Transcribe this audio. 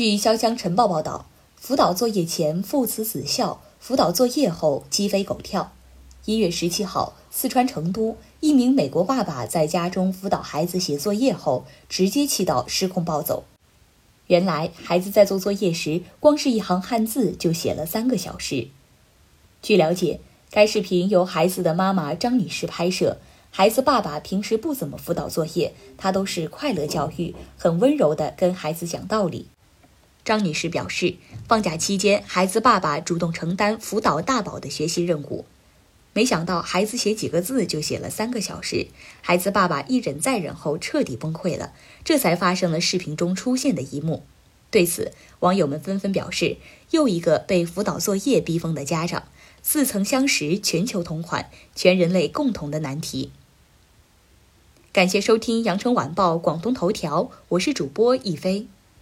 据潇湘晨报报道，辅导作业前父慈子孝，辅导作业后鸡飞狗跳。一月十七号，四川成都一名美国爸爸在家中辅导孩子写作业后，直接气到失控暴走。原来，孩子在做作业时，光是一行汉字就写了三个小时。据了解，该视频由孩子的妈妈张女士拍摄。孩子爸爸平时不怎么辅导作业，他都是快乐教育，很温柔地跟孩子讲道理。张女士表示，放假期间，孩子爸爸主动承担辅导大宝的学习任务，没想到孩子写几个字就写了三个小时，孩子爸爸一忍再忍后彻底崩溃了，这才发生了视频中出现的一幕。对此，网友们纷纷表示，又一个被辅导作业逼疯的家长，似曾相识，全球同款，全人类共同的难题。感谢收听羊城晚报广东头条，我是主播一飞。